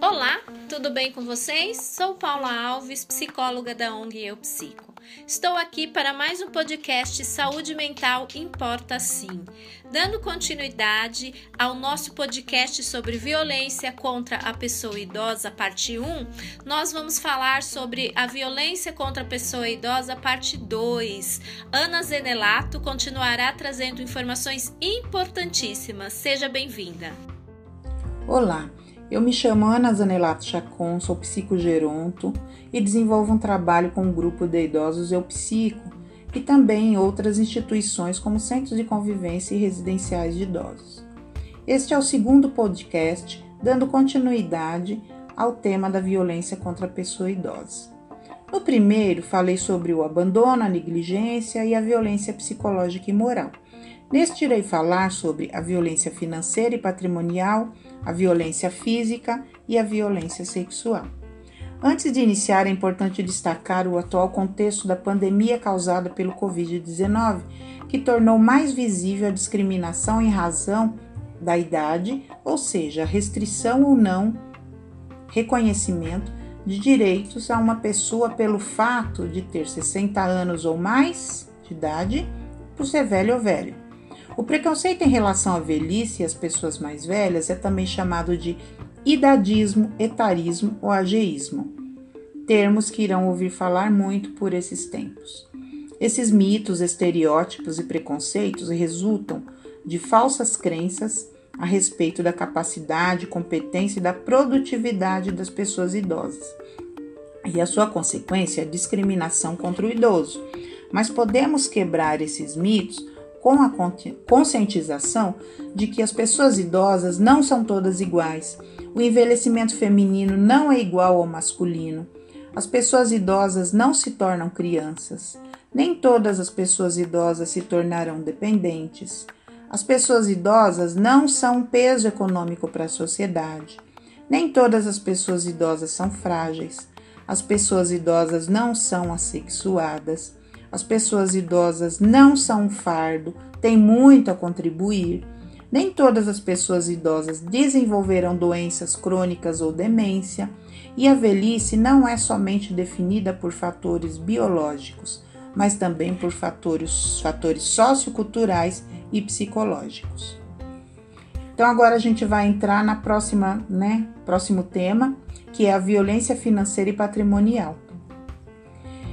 Olá, tudo bem com vocês? Sou Paula Alves, psicóloga da ONG Eu Psico. Estou aqui para mais um podcast Saúde Mental Importa Sim, dando continuidade ao nosso podcast sobre violência contra a pessoa idosa, parte 1. Nós vamos falar sobre a violência contra a pessoa idosa, parte 2. Ana Zenelato continuará trazendo informações importantíssimas. Seja bem-vinda. Olá. Eu me chamo Ana Zanelato Chacon, sou psicogeronto e desenvolvo um trabalho com o um grupo de idosos Eu Psico e também em outras instituições como centros de convivência e residenciais de idosos. Este é o segundo podcast dando continuidade ao tema da violência contra a pessoa idosa. No primeiro, falei sobre o abandono, a negligência e a violência psicológica e moral. Neste, irei falar sobre a violência financeira e patrimonial a violência física e a violência sexual. Antes de iniciar, é importante destacar o atual contexto da pandemia causada pelo Covid-19, que tornou mais visível a discriminação em razão da idade, ou seja, restrição ou não reconhecimento de direitos a uma pessoa pelo fato de ter 60 anos ou mais de idade, por ser velho ou velho. O preconceito em relação à velhice e às pessoas mais velhas é também chamado de idadismo, etarismo ou ageísmo, termos que irão ouvir falar muito por esses tempos. Esses mitos, estereótipos e preconceitos resultam de falsas crenças a respeito da capacidade, competência e da produtividade das pessoas idosas. E a sua consequência é discriminação contra o idoso. Mas podemos quebrar esses mitos com a conscientização de que as pessoas idosas não são todas iguais. O envelhecimento feminino não é igual ao masculino. As pessoas idosas não se tornam crianças. Nem todas as pessoas idosas se tornarão dependentes. As pessoas idosas não são um peso econômico para a sociedade. Nem todas as pessoas idosas são frágeis. As pessoas idosas não são assexuadas. As pessoas idosas não são um fardo, têm muito a contribuir. Nem todas as pessoas idosas desenvolverão doenças crônicas ou demência, e a velhice não é somente definida por fatores biológicos, mas também por fatores, fatores socioculturais e psicológicos. Então agora a gente vai entrar na próxima, né, próximo tema, que é a violência financeira e patrimonial.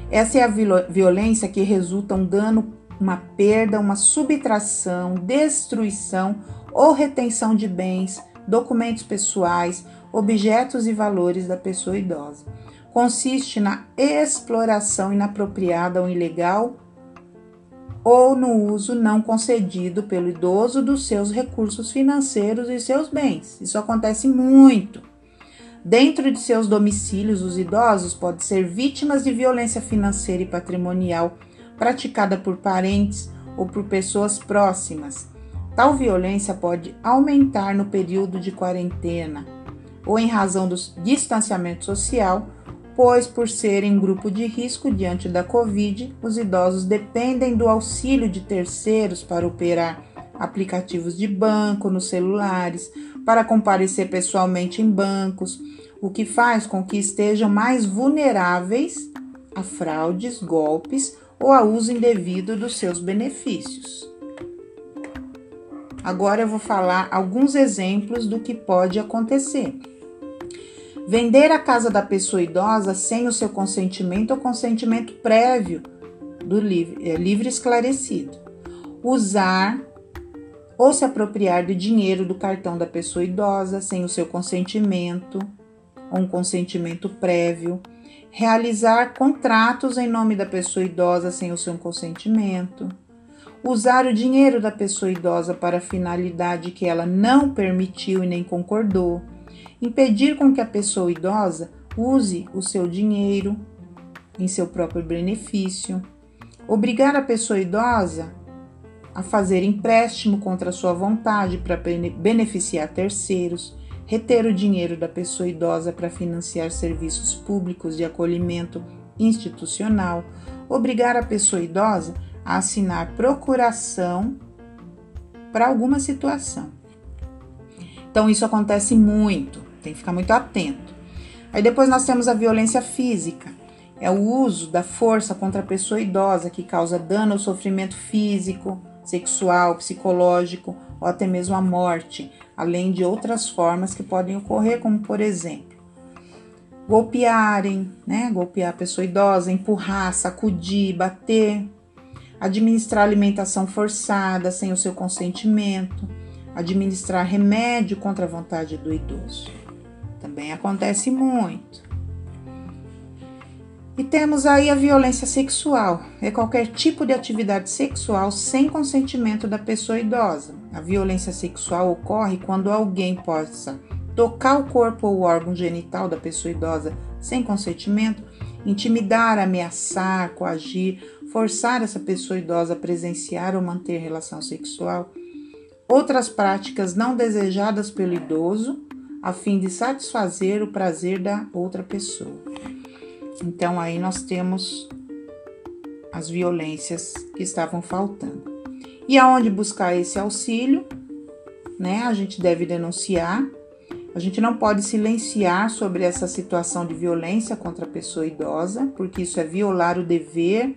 Essa é a violência que resulta um dano, uma perda, uma subtração, destruição ou retenção de bens, documentos pessoais, objetos e valores da pessoa idosa. Consiste na exploração inapropriada ou ilegal ou no uso não concedido pelo idoso dos seus recursos financeiros e seus bens. Isso acontece muito. Dentro de seus domicílios, os idosos podem ser vítimas de violência financeira e patrimonial praticada por parentes ou por pessoas próximas. Tal violência pode aumentar no período de quarentena ou em razão do distanciamento social, pois, por serem grupo de risco diante da Covid, os idosos dependem do auxílio de terceiros para operar aplicativos de banco nos celulares, para comparecer pessoalmente em bancos, o que faz com que estejam mais vulneráveis a fraudes, golpes ou a uso indevido dos seus benefícios. Agora eu vou falar alguns exemplos do que pode acontecer. Vender a casa da pessoa idosa sem o seu consentimento ou consentimento prévio do livre, é, livre esclarecido. Usar ou se apropriar do dinheiro do cartão da pessoa idosa sem o seu consentimento ou um consentimento prévio, realizar contratos em nome da pessoa idosa sem o seu consentimento, usar o dinheiro da pessoa idosa para finalidade que ela não permitiu e nem concordou, impedir com que a pessoa idosa use o seu dinheiro em seu próprio benefício, obrigar a pessoa idosa a fazer empréstimo contra sua vontade para beneficiar terceiros, reter o dinheiro da pessoa idosa para financiar serviços públicos de acolhimento institucional, obrigar a pessoa idosa a assinar procuração para alguma situação. Então isso acontece muito, tem que ficar muito atento. Aí depois nós temos a violência física. É o uso da força contra a pessoa idosa que causa dano ou sofrimento físico, sexual, psicológico ou até mesmo a morte, além de outras formas que podem ocorrer, como por exemplo, golpearem, né? Golpear a pessoa idosa, empurrar, sacudir, bater, administrar alimentação forçada sem o seu consentimento, administrar remédio contra a vontade do idoso. Também acontece muito. E temos aí a violência sexual, é qualquer tipo de atividade sexual sem consentimento da pessoa idosa. A violência sexual ocorre quando alguém possa tocar o corpo ou o órgão genital da pessoa idosa sem consentimento, intimidar, ameaçar, coagir, forçar essa pessoa idosa a presenciar ou manter relação sexual, outras práticas não desejadas pelo idoso, a fim de satisfazer o prazer da outra pessoa. Então aí nós temos as violências que estavam faltando. E aonde buscar esse auxílio? Né? A gente deve denunciar. A gente não pode silenciar sobre essa situação de violência contra a pessoa idosa, porque isso é violar o dever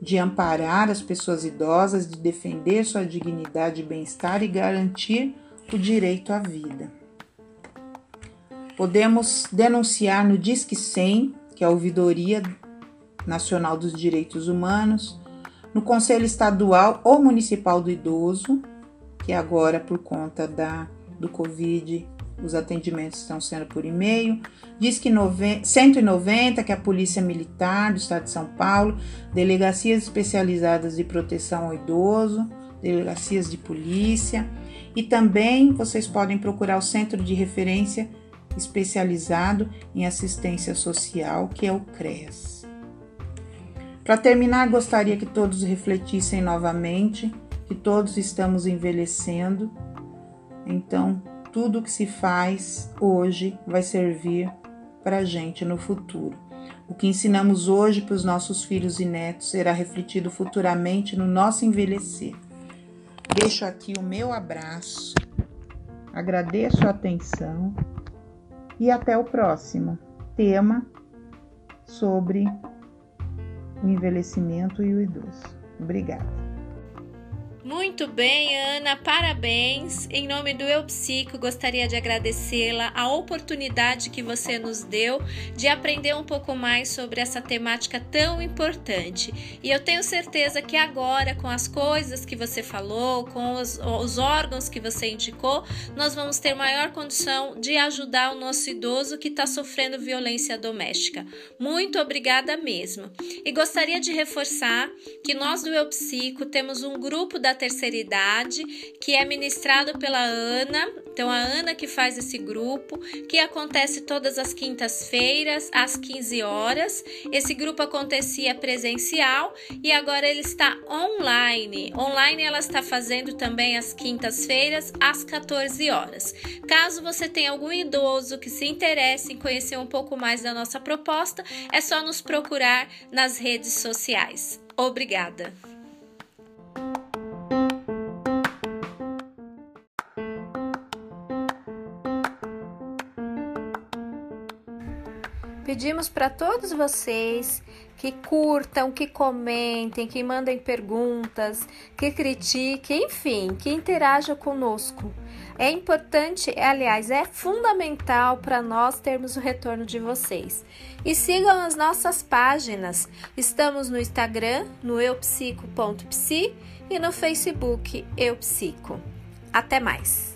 de amparar as pessoas idosas, de defender sua dignidade e bem-estar e garantir o direito à vida. Podemos denunciar no Disque 100, que é a Ouvidoria Nacional dos Direitos Humanos, no Conselho Estadual ou Municipal do Idoso, que agora por conta da do Covid os atendimentos estão sendo por e-mail. Diz que 190, que é a Polícia Militar do Estado de São Paulo, delegacias especializadas de proteção ao idoso, delegacias de polícia. E também vocês podem procurar o Centro de Referência especializado em assistência social, que é o CREAS. Para terminar, gostaria que todos refletissem novamente que todos estamos envelhecendo. Então, tudo que se faz hoje vai servir para a gente no futuro. O que ensinamos hoje para os nossos filhos e netos será refletido futuramente no nosso envelhecer. Deixo aqui o meu abraço, agradeço a atenção e até o próximo tema sobre o envelhecimento e o idoso. Obrigada. Muito bem, Ana, parabéns. Em nome do Eu Psico, gostaria de agradecê-la a oportunidade que você nos deu de aprender um pouco mais sobre essa temática tão importante. E eu tenho certeza que agora, com as coisas que você falou, com os, os órgãos que você indicou, nós vamos ter maior condição de ajudar o nosso idoso que está sofrendo violência doméstica. Muito obrigada mesmo. E gostaria de reforçar que nós do Eu Psico temos um grupo da terceira idade, que é ministrado pela Ana. Então, a Ana que faz esse grupo, que acontece todas as quintas-feiras, às 15 horas. Esse grupo acontecia presencial e agora ele está online. Online ela está fazendo também às quintas-feiras, às 14 horas. Caso você tenha algum idoso que se interesse em conhecer um pouco mais da nossa proposta, é só nos procurar nas redes sociais. Obrigada! Pedimos para todos vocês que curtam, que comentem, que mandem perguntas, que critiquem, enfim, que interajam conosco. É importante, aliás, é fundamental para nós termos o retorno de vocês. E sigam as nossas páginas. Estamos no Instagram, no eupsico.psi e no Facebook Eupsico. Até mais!